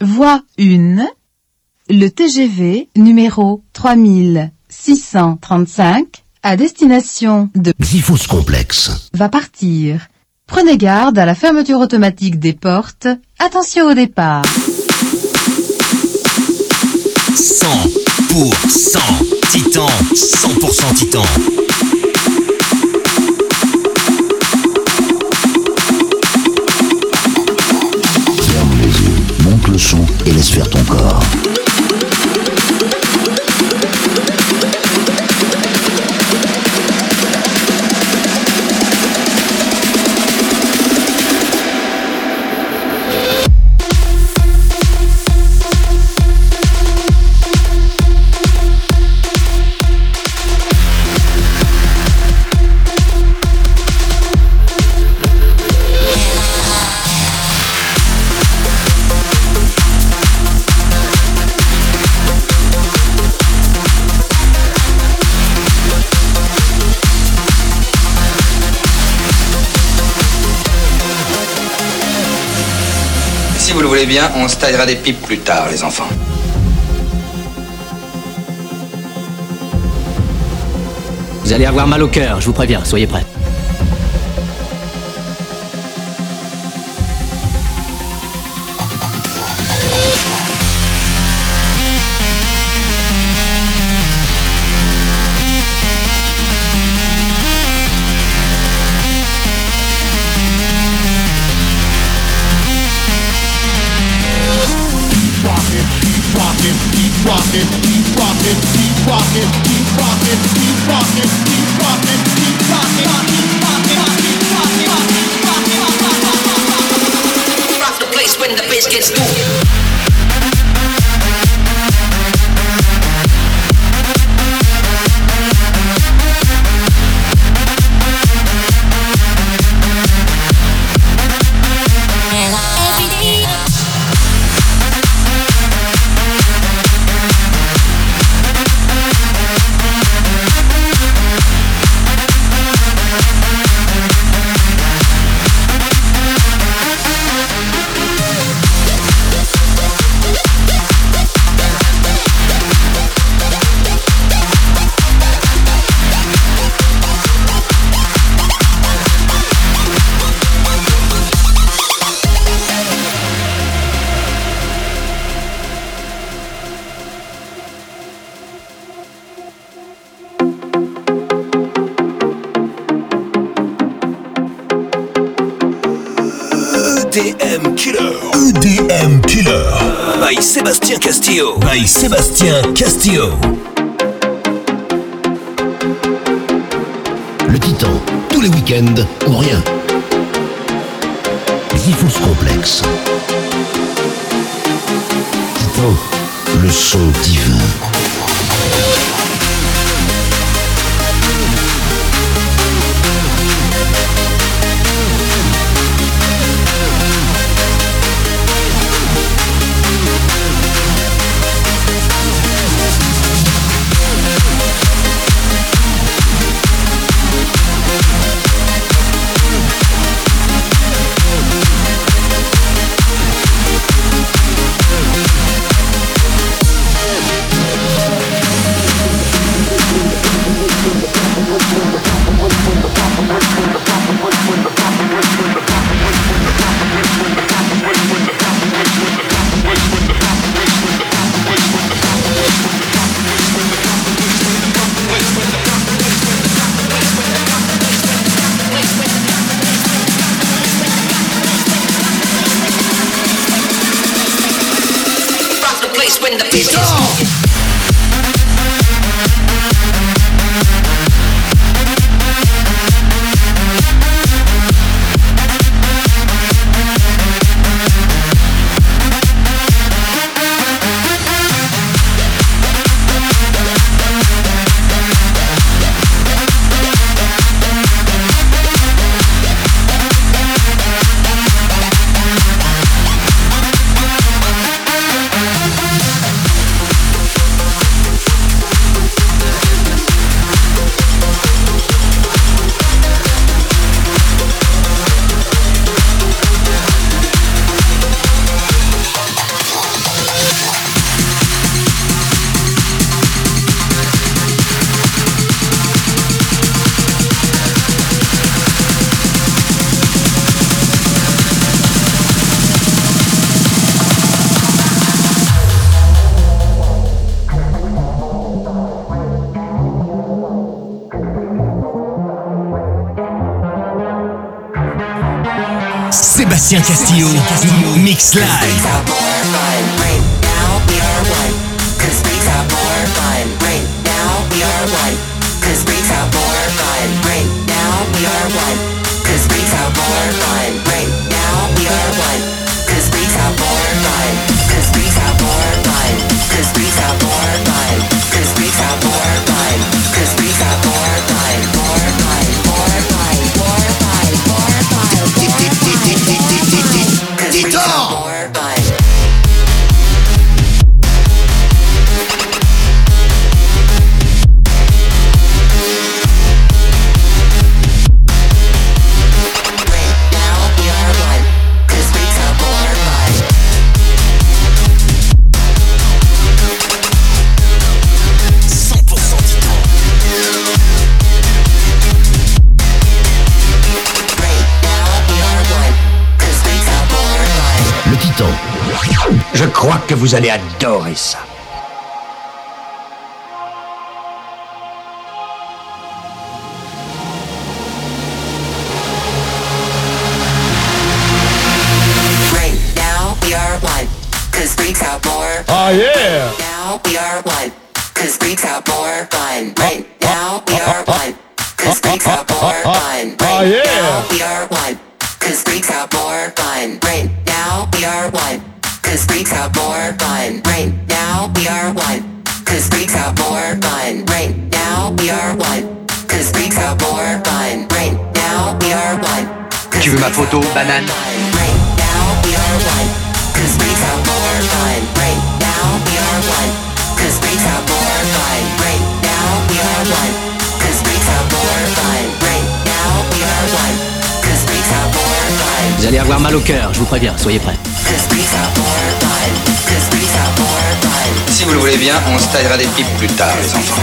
Voie 1. Le TGV numéro 3635 à destination de Xyphos complexe. va partir. Prenez garde à la fermeture automatique des portes. Attention au départ. 100% Titan, 100% Titan. Et laisse faire ton corps. Voulez bien, on se taillera des pipes plus tard, les enfants. Vous allez avoir mal au cœur, je vous préviens, soyez prêts. Castillo. By Sébastien Castillo. Le Titan, tous les week-ends ou rien. Xyphos complexe. Titan, le son divin. Slice. crois que vous allez adorer ça. Oh yeah! Now we are one, cause Greeks ah, are more fun. Right now we are one, cause Greeks ah, are more fun. Right now we are one, cause Greeks are more fun. Right now we are one. Cause freaks have more fun. Right now we are one. Cause freaks have more fun. Right now we are one. Cause freaks have more fun. Right now we are one. Tu veux ma photo, banane? We. Cause freaks have more fun. Right now we are one. Cause freaks have more fun. Right now we are one. Cause freaks have more fun. Vous allez avoir mal au cœur, je vous préviens, soyez prêts. Si vous le voulez bien, on se taillera des pipes plus tard, les enfants.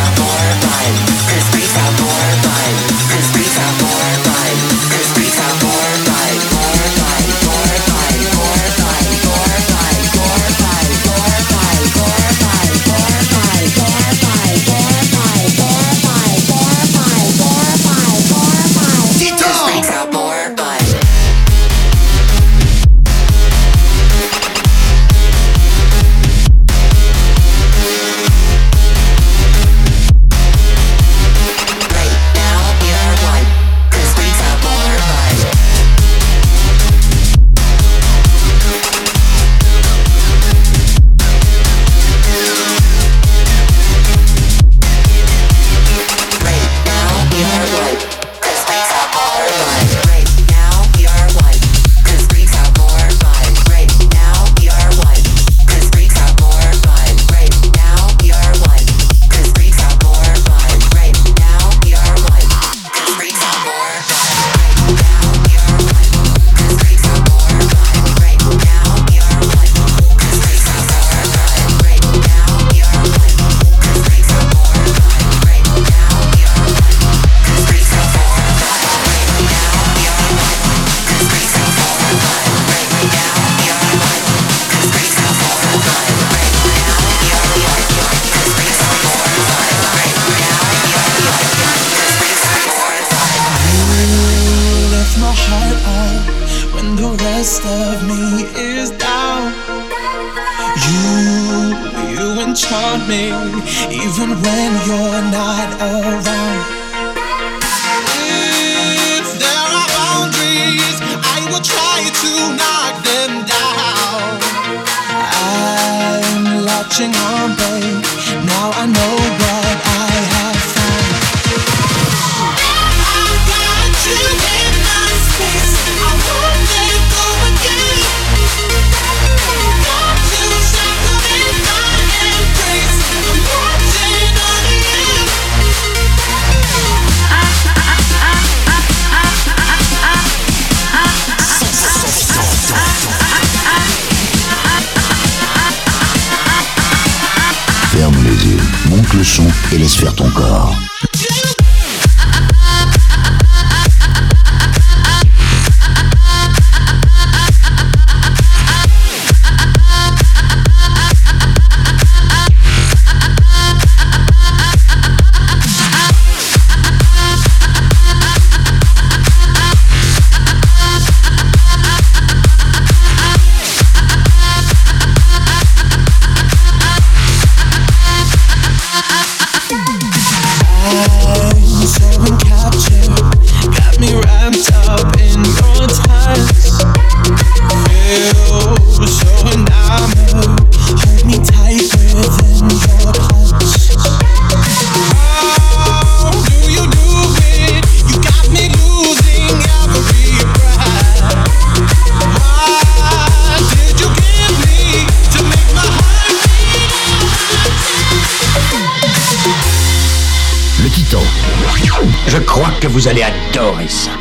Allez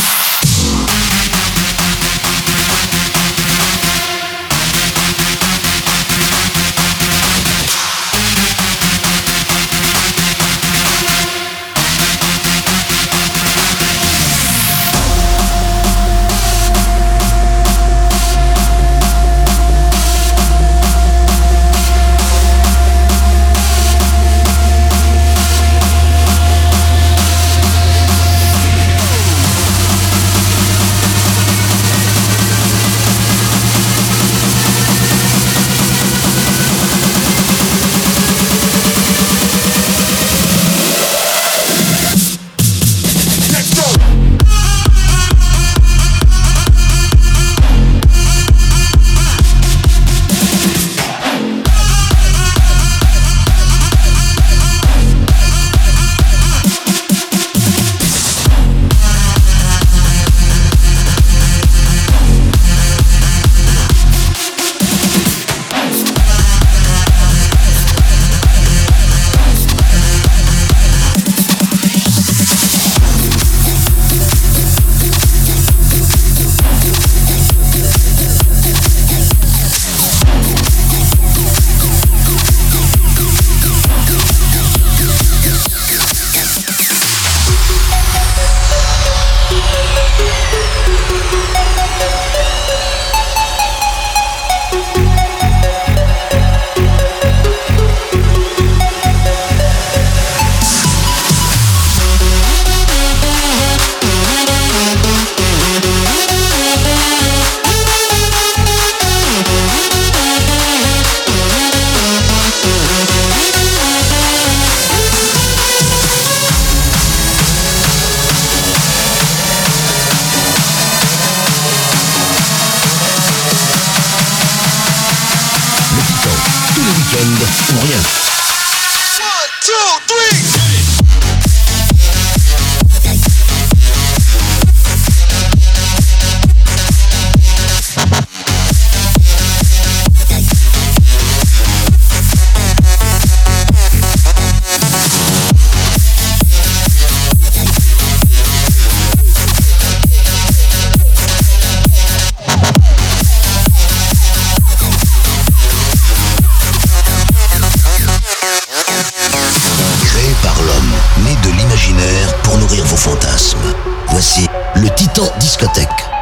Discothèque.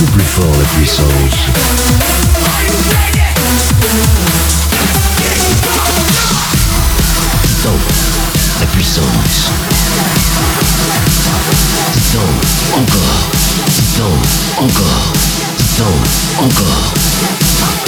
beaucoup plus fort la puissance. Donc, la puissance. Titan, encore. Titan, encore. Titan, encore.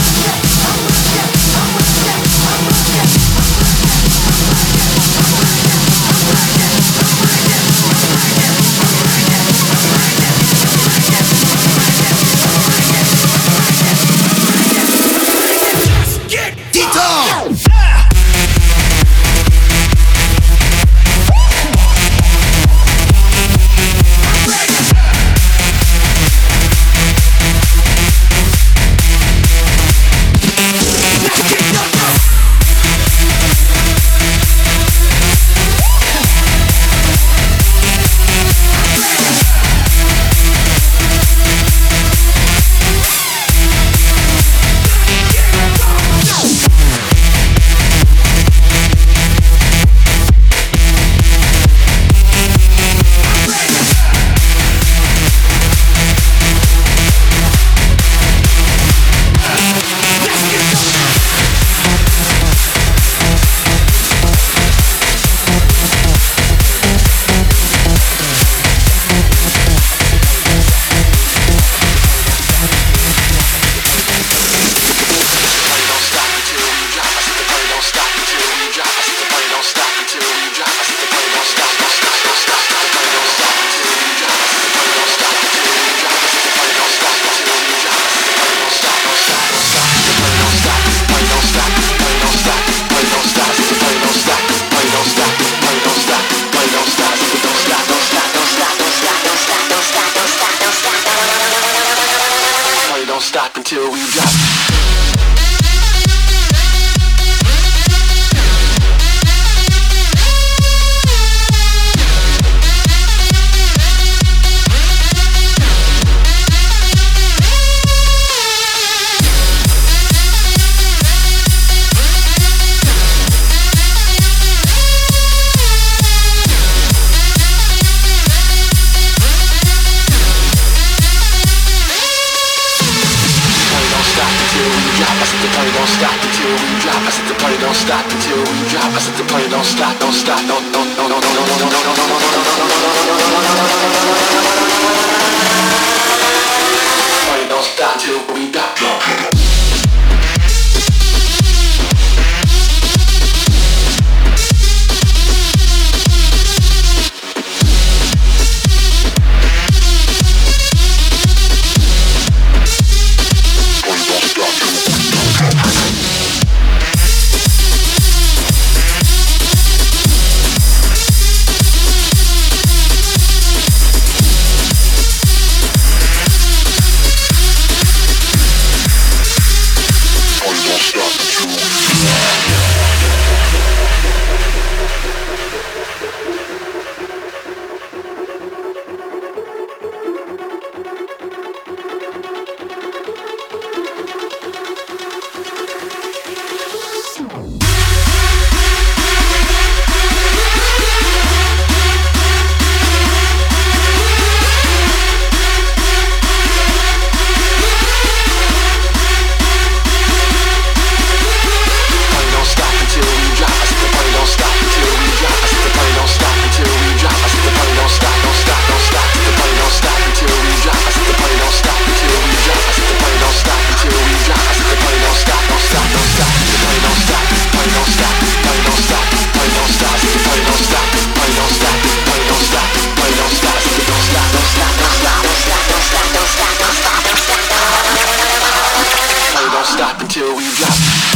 until we drop.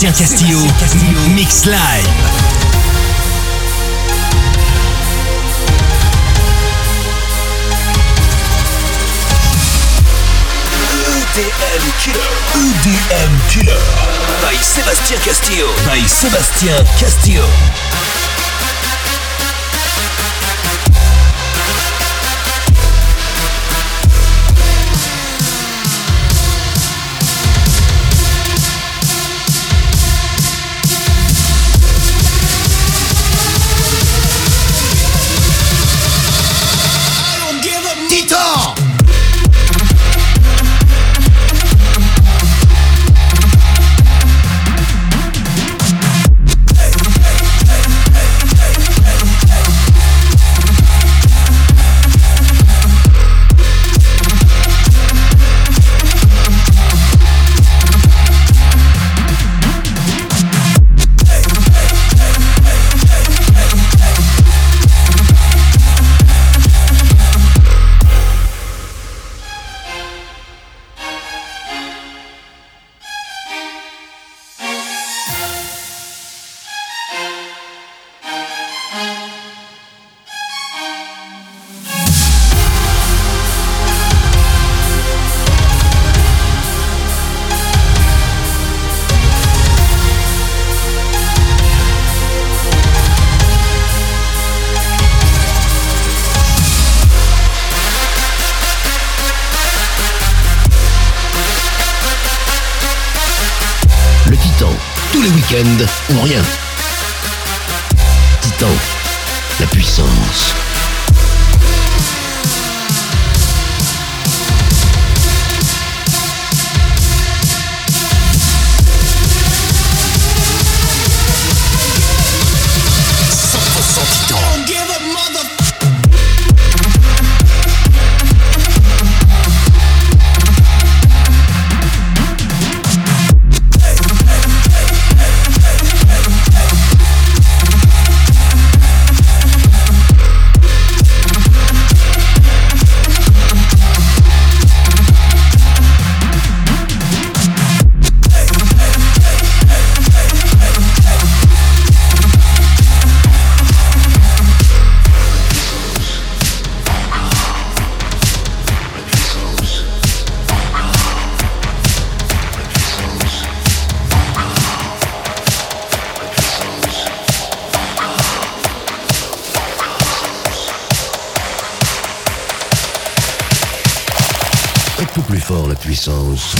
Sébastien Castillo, Castillo. Mix Live. EDM Killer. EDM Killer. By Sébastien Castillo. By Sébastien Castillo. Fort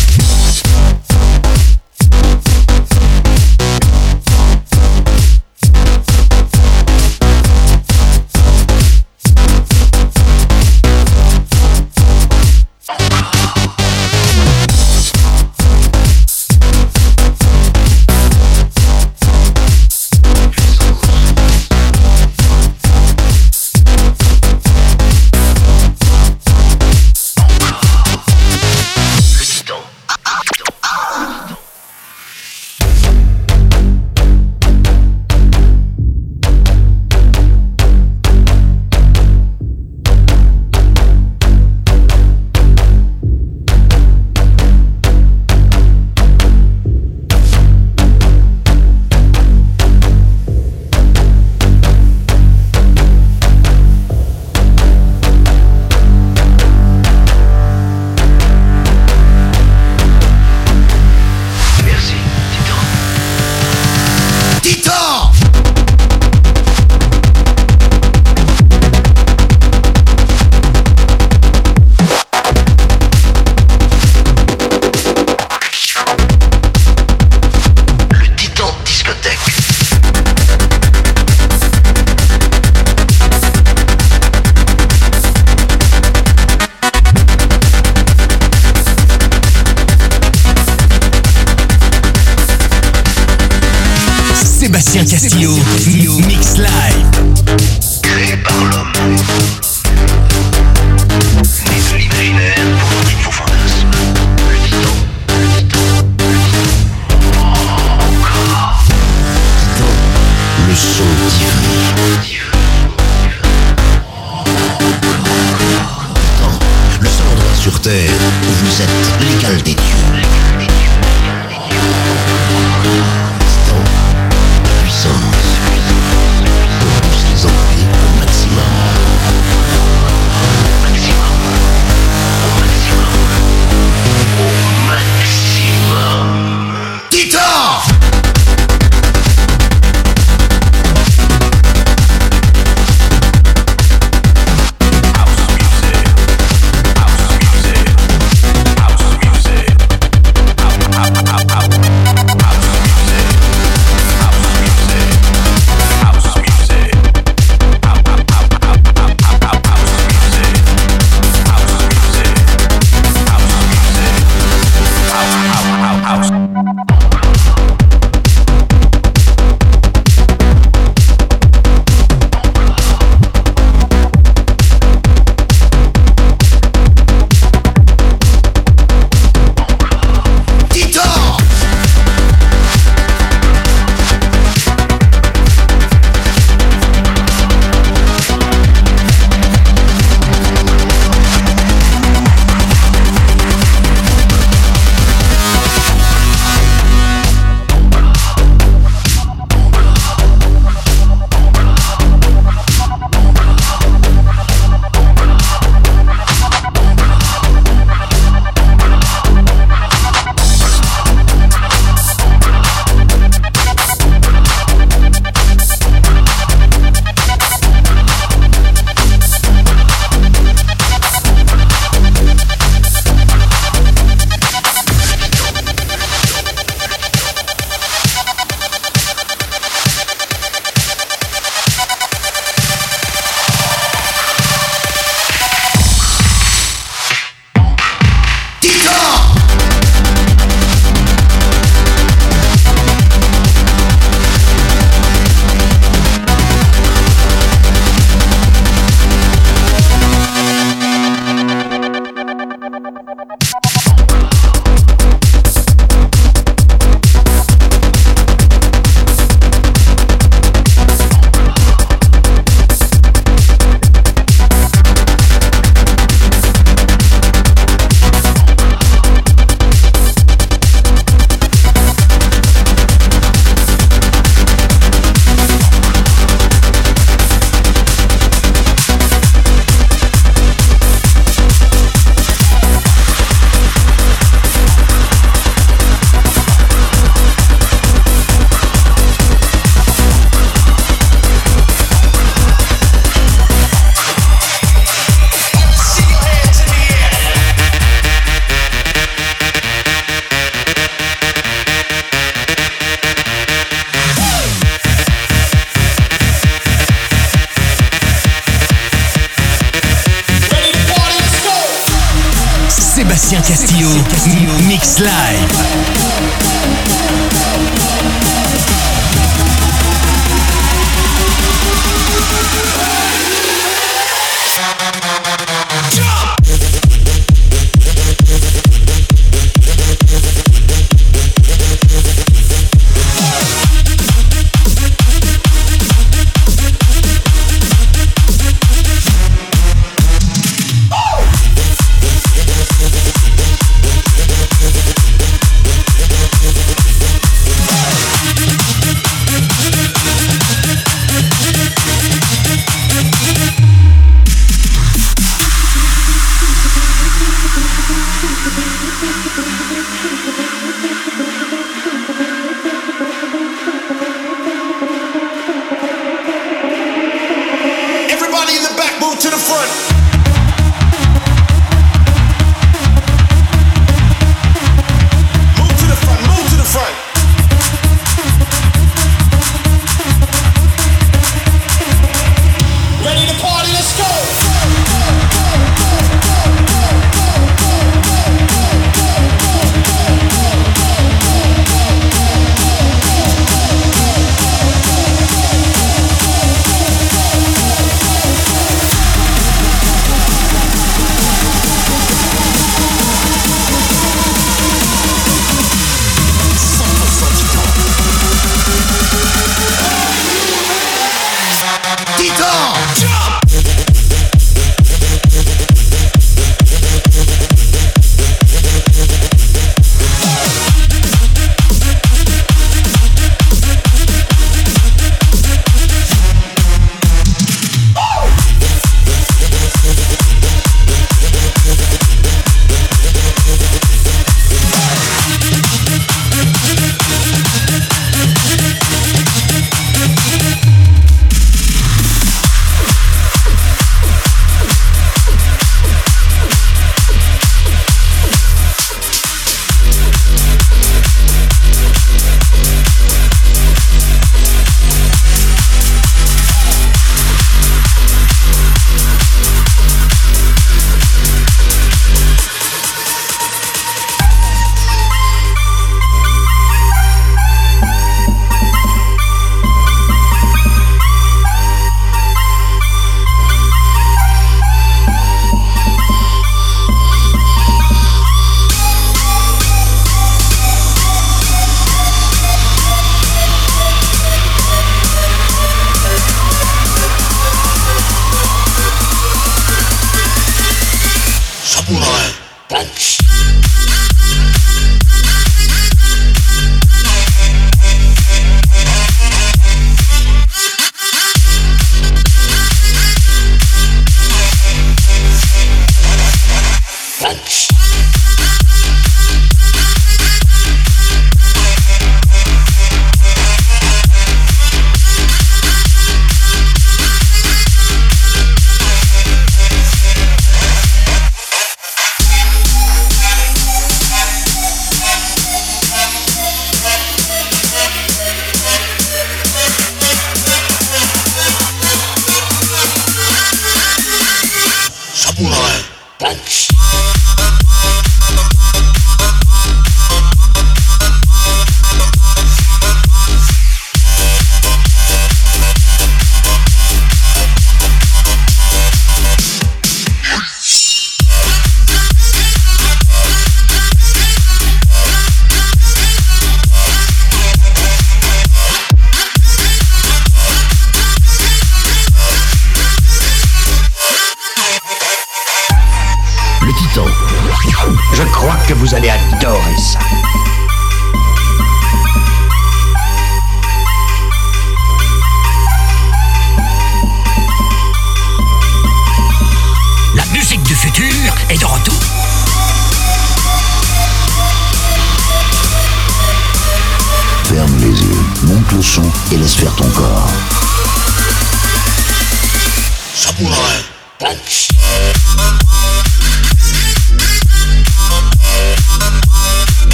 Le son et laisse faire ton corps.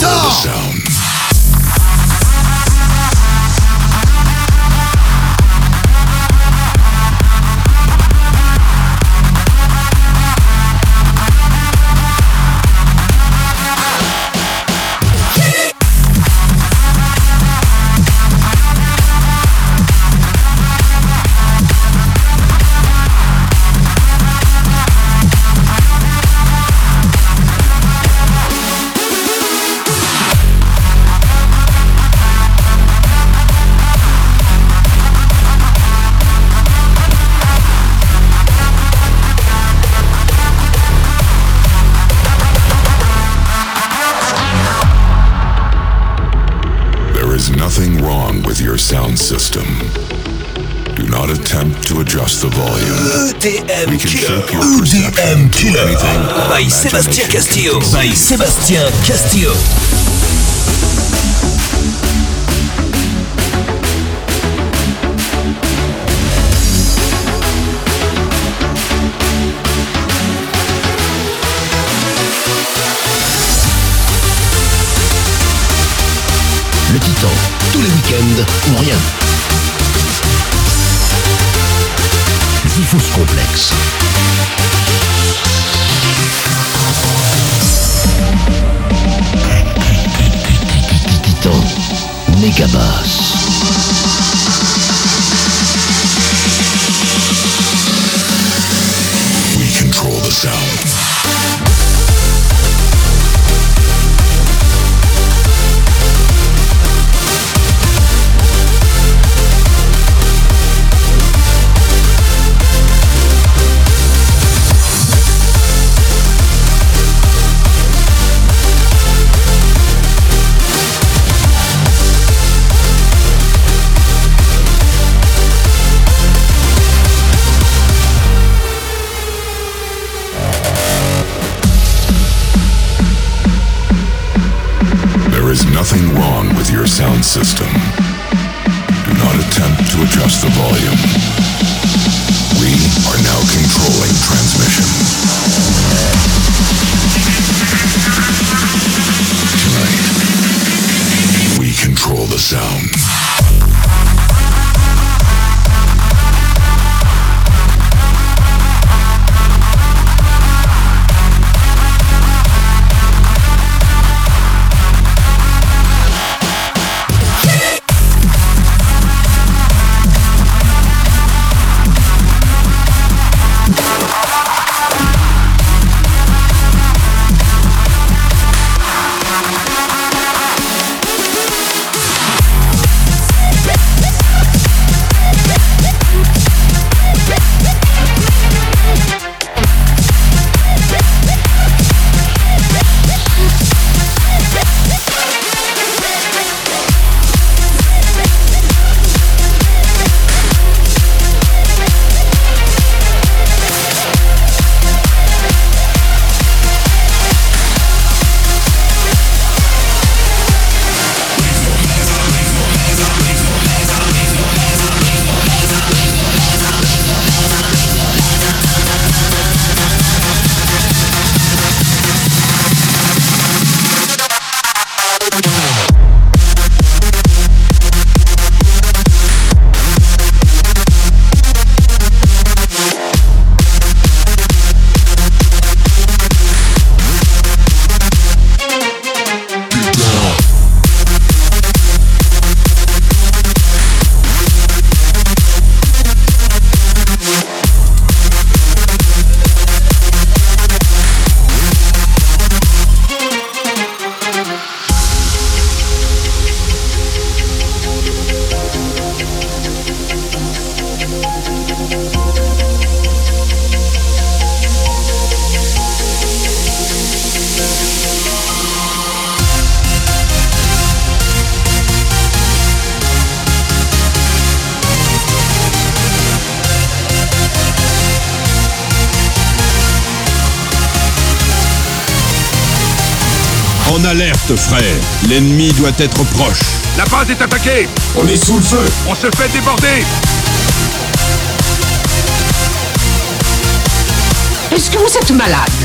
杀！Sébastien Castillo. By Sébastien Castillo. Le Titan, tous les week-ends ou rien. Vifous complexe. Megaverse. We control the sound. Frère. L'ennemi doit être proche. La base est attaquée On est sous le feu On se fait déborder Est-ce que vous êtes malade?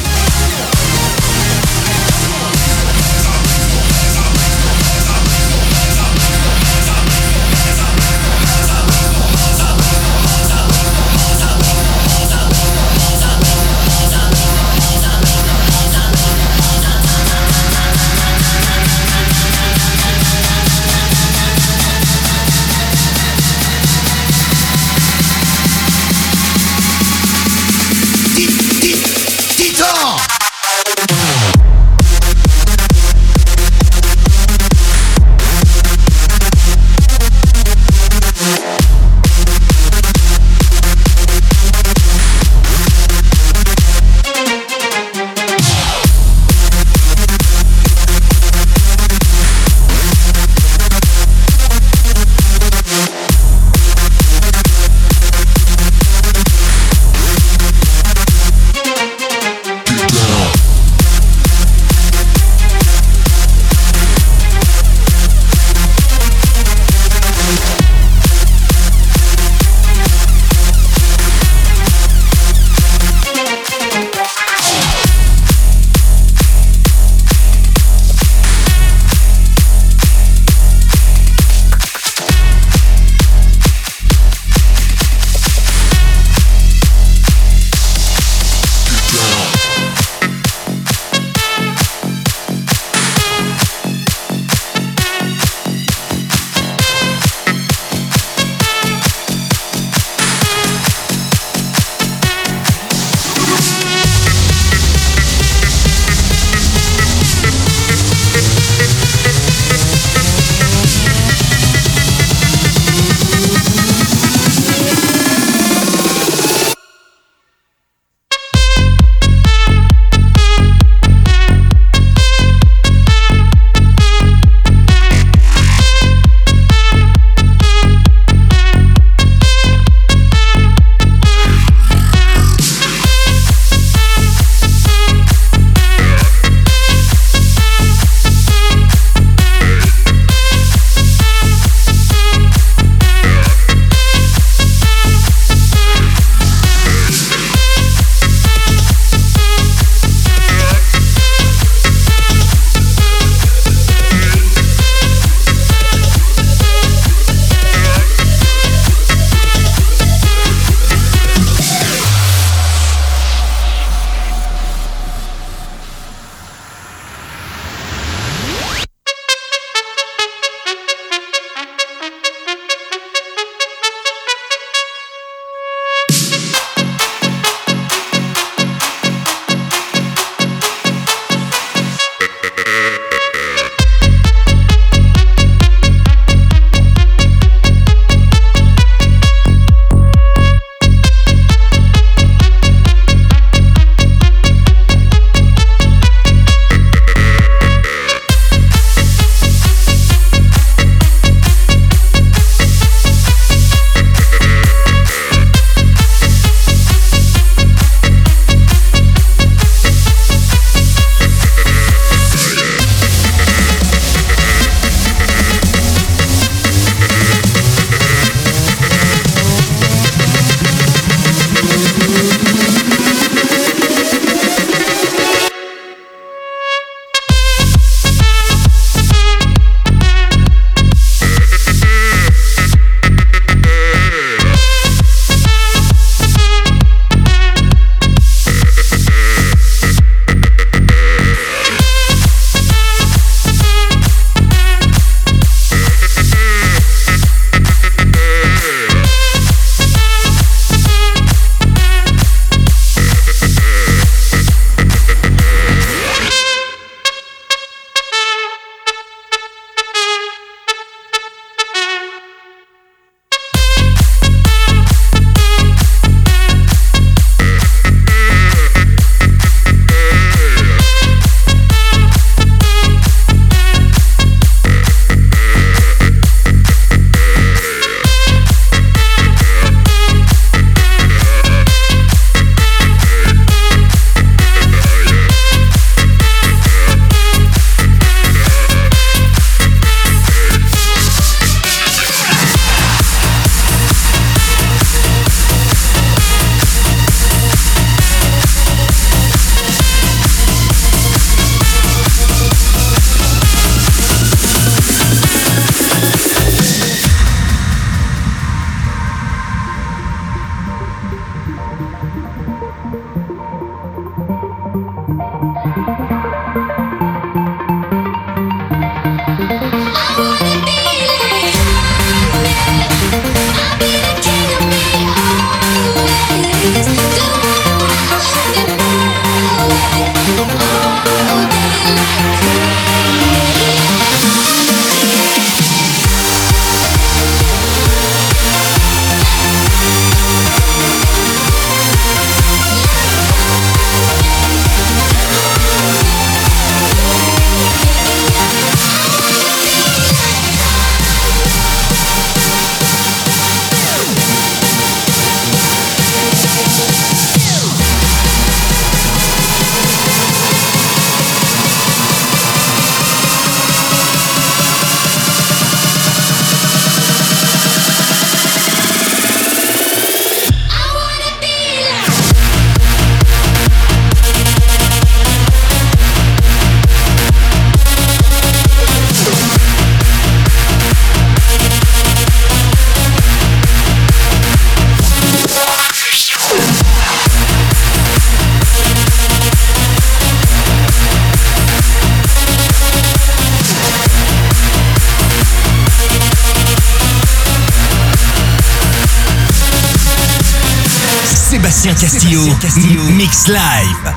Castillo, Mix Live.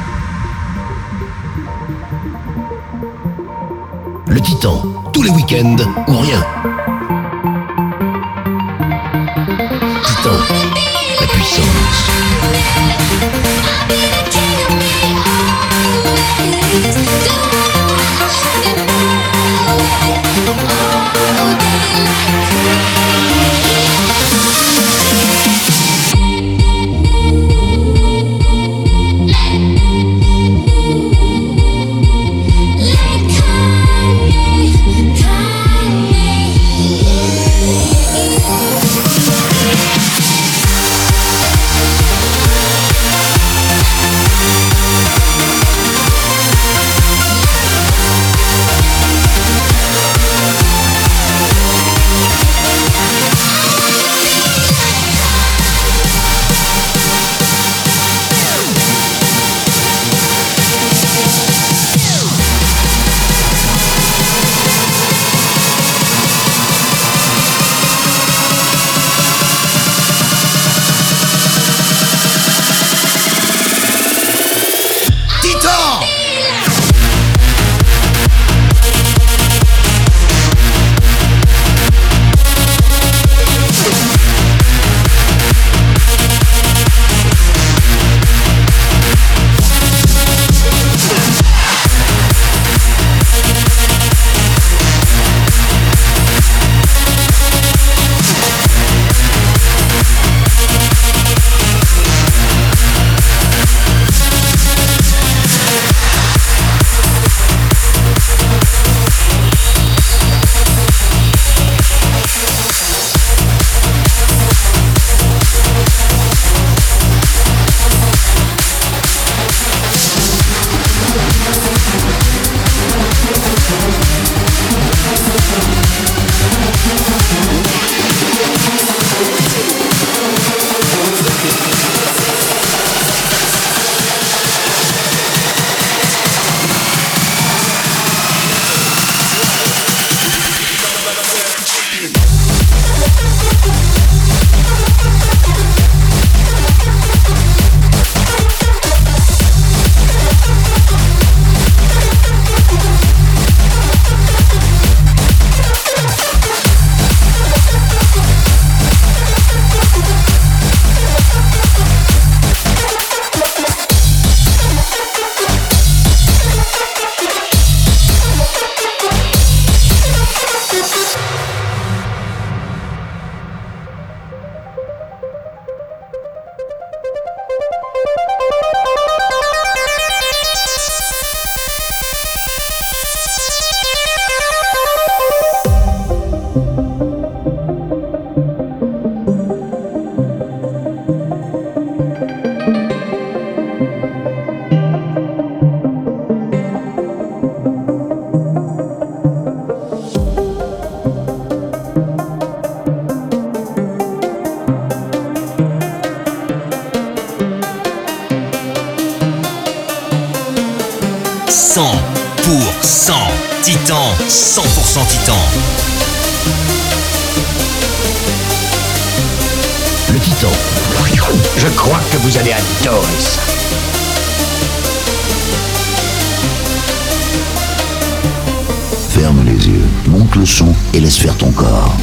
Le Titan, tous les week-ends ou rien. 100% Titan. Le Titan. Je crois que vous allez adorer ça. Ferme les yeux, monte le son et laisse faire ton corps.